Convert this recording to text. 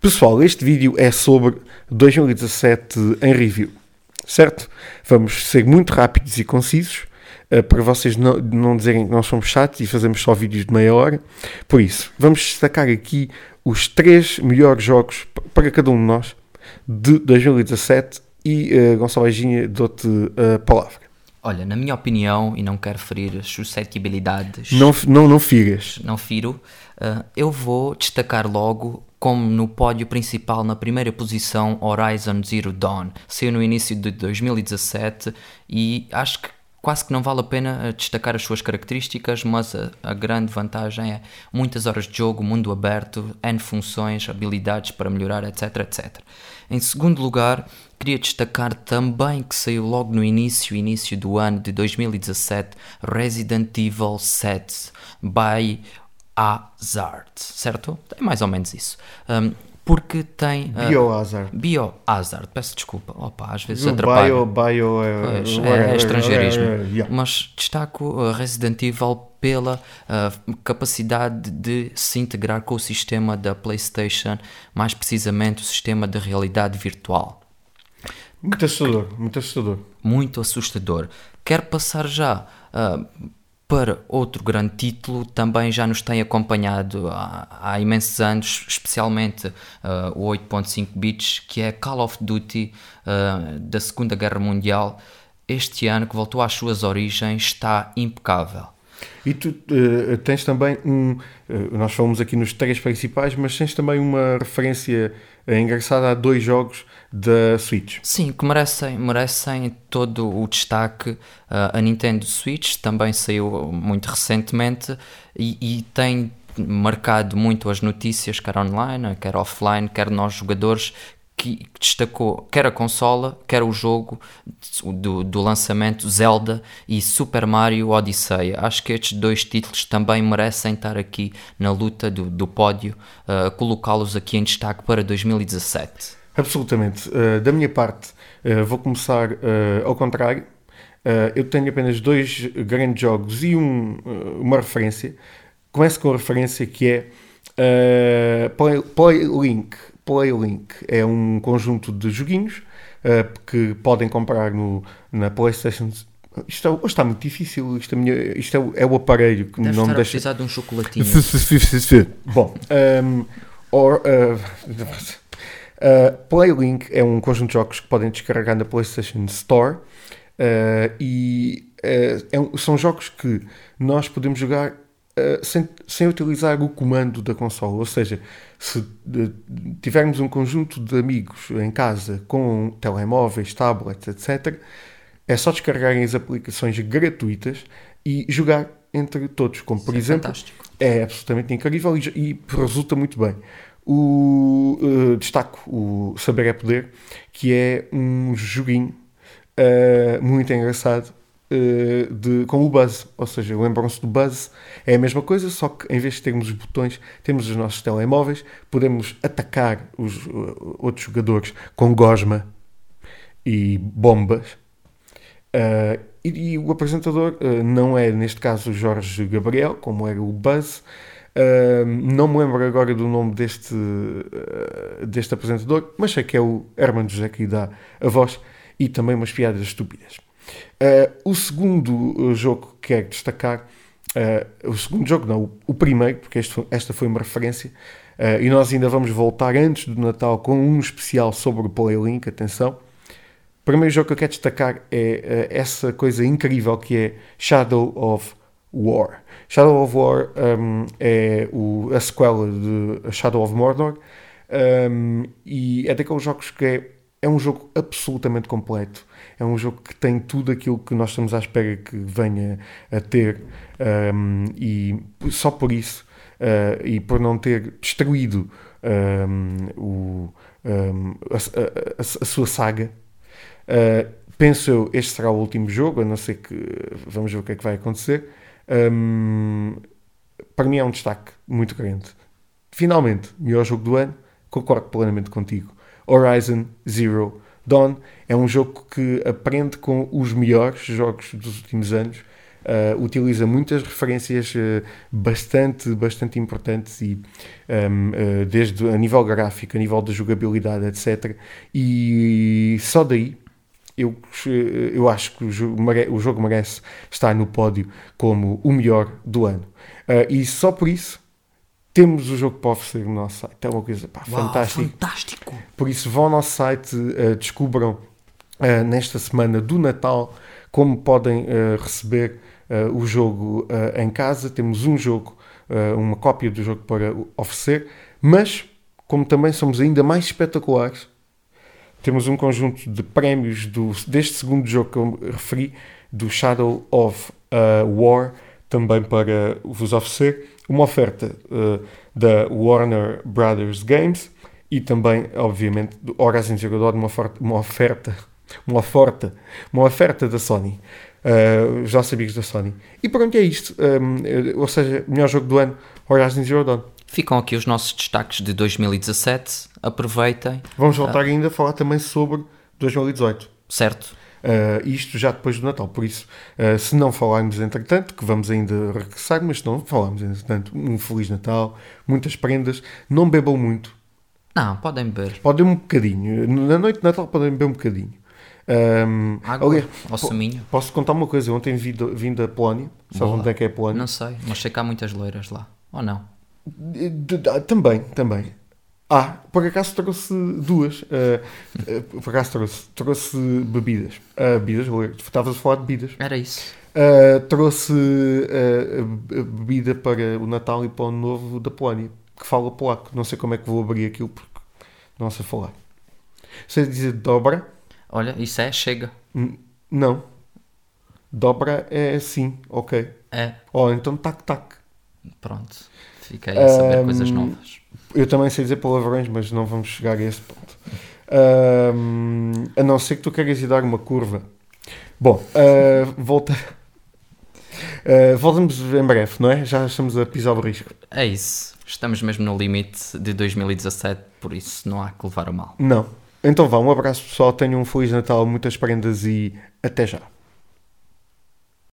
Pessoal, este vídeo é sobre 2017 em review, certo? Vamos ser muito rápidos e concisos uh, para vocês não, não dizerem que nós somos chatos e fazemos só vídeos de meia hora. Por isso, vamos destacar aqui os três melhores jogos para cada um de nós de 2017 e uh, Gonçalo Eginha dou-te a palavra. Olha, na minha opinião, e não quero ferir suscetibilidades. Não, não, não firas. Não firo. Uh, eu vou destacar logo, como no pódio principal, na primeira posição, Horizon Zero Dawn. Saiu no início de 2017 e acho que quase que não vale a pena destacar as suas características, mas a, a, grande vantagem é muitas horas de jogo, mundo aberto, N funções, habilidades para melhorar, etc, etc. Em segundo lugar, queria destacar também que saiu logo no início, início do ano de 2017, Resident Evil 7 by Hazard, certo? É mais ou menos isso. Um, porque tem. Uh, Biohazard. Biohazard, peço desculpa. Opa, às vezes atrapalha. Bio, bio é, pois, é, é estrangeirismo. Yeah. Mas destaco uh, Resident Evil pela uh, capacidade de se integrar com o sistema da PlayStation, mais precisamente o sistema de realidade virtual. Muito assustador, muito assustador. Muito assustador. Quero passar já uh, para outro grande título, também já nos tem acompanhado há, há imensos anos, especialmente uh, o 8.5 bits, que é Call of Duty uh, da Segunda Guerra Mundial. Este ano, que voltou às suas origens, está impecável. E tu uh, tens também um. nós falamos aqui nos três principais, mas tens também uma referência engraçada a dois jogos da Switch. Sim, que merecem, merecem todo o destaque. Uh, a Nintendo Switch também saiu muito recentemente e, e tem marcado muito as notícias, quer online, quer offline, quer nós jogadores, que destacou quer a consola, quer o jogo do, do, lançamento Zelda e Super Mario Odyssey. Acho que estes dois títulos também merecem estar aqui na luta do, do pódio, uh, colocá-los aqui em destaque para 2017. Absolutamente. Uh, da minha parte, uh, vou começar uh, ao contrário. eu tenho apenas dois grandes jogos e um, uma referência. Começo com a referência que é Play, Playlink. Playlink é um conjunto de joguinhos que podem comprar no, na PlayStation isto é, hoje está muito difícil. Isto, é, minha, isto é, é, o aparelho que Deve não me deixa. precisar de um chocolatinho. Bom, um, or, uh, Uh, Playlink é um conjunto de jogos que podem descarregar na PlayStation Store uh, e uh, é um, são jogos que nós podemos jogar sem, sem utilizar o comando da consola. Ou seja, se tivermos um conjunto de amigos em casa com telemóveis, tablets, etc., é só descarregarem as aplicações gratuitas e jogar entre todos, como por é exemplo. É, é absolutamente incrível e, e resulta muito bem o uh, destaco o Saber é Poder, que é um joguinho uh, muito engraçado uh, de, com o Buzz. Ou seja, lembram-se do Buzz? É a mesma coisa, só que em vez de termos os botões, temos os nossos telemóveis, podemos atacar os outros jogadores com gosma e bombas. E, e, o apresentador não é, neste caso, Jorge Gabriel, como era o Buzz, Uh, não me lembro agora do nome deste, uh, deste apresentador, mas sei que é o Herman José que dá a voz e também umas piadas estúpidas. Uh, o segundo jogo que quero destacar, o segundo jogo, não, o, o primeiro, porque este, esta foi uma referência, e nós ainda vamos voltar antes do Natal com um especial sobre o Playlink, atenção. O primeiro jogo que eu quero destacar é essa coisa incrível que é Shadow of War. Shadow of War um, é o, a sequela de Shadow of Mordor um, e é daqueles jogos que é, é um jogo absolutamente completo. É um jogo que tem tudo aquilo que nós estamos à espera que venha a ter um, e só por isso uh, e por não ter destruído o, a, a, a, sua saga, uh, penso eu este será o último jogo, a não ser que vamos ver o que é que vai acontecer. Um, para mim é um destaque muito grande. Finalmente, melhor jogo do ano, concordo plenamente contigo. Horizon Zero Dawn é um jogo que aprende com os melhores jogos dos últimos anos. uh, utiliza muitas referências uh, bastante, bastante importantes e um, uh, desde a nível gráfico, a nível da jogabilidade, etc. E só daí eu, eu acho que o jogo, mere, o jogo merece estar no pódio como o melhor do ano. e só por isso temos o jogo para oferecer no nosso site. É uma coisa pá, Uau, fantástica. fantástico. Por isso, vão ao nosso site, uh, descubram uh, nesta semana do Natal como podem uh, receber o jogo em casa. Temos um jogo, uma cópia do jogo para oferecer, mas como também somos ainda mais espetaculares, temos um conjunto de prémios do, deste segundo jogo que eu referi, do Shadow of War, também para vos oferecer uma oferta uh, da Warner Brothers Games e também, obviamente, do Horizon Zero Dawn, uma uma oferta, uma oferta, uma oferta da Sony, uh, os nossos amigos da Sony. E pronto, é isto. Um, ou seja, melhor jogo do ano, Horizon Zero Dawn. Ficam aqui os nossos destaques de 2017. Aproveitem. Vamos voltar uh, ainda a falar também sobre 2018. Certo. Uh, isto já depois do Natal. Por isso, uh, se não falarmos entretanto, que vamos ainda regressar, mas se não falarmos entretanto, um Feliz Natal, muitas prendas, não bebam muito. Não, podem beber. Podem um bocadinho. Na noite de Natal podem beber um bocadinho. Um, Água aliás, ou suminho. Posso contar uma coisa? Ontem vim, vim da Polónia. Sabe onde é que é a Polónia? Não sei, mas sei que há muitas loiras lá. Ou não? Também, também. Ah, por acaso trouxe duas. Uh, uh, por acaso trouxe, trouxe bebidas. Uh, bebidas, estavas a falar de bebidas. Era isso. trouxe bebida para o Natal e para o Ano Novo da Polónia, que fala polaco. Não sei como é que vou abrir aquilo porque não sei falar. Sei dizer dobra. Olha, isso é chega. N não. Dobra é sim, ok. É. Oh, então tac-tac. Pronto. Aí a saber um, coisas novas. Eu também sei dizer palavrões, mas não vamos chegar a esse ponto. Um, a não ser que tu queiras ir dar uma curva. Bom, uh, volta. Uh, voltamos em breve, não é? Já estamos a pisar o risco. É isso. Estamos mesmo no limite de 2017, por isso não há que levar a mal. Não. Então vá, um abraço pessoal, tenham um Feliz Natal, muitas prendas e até já.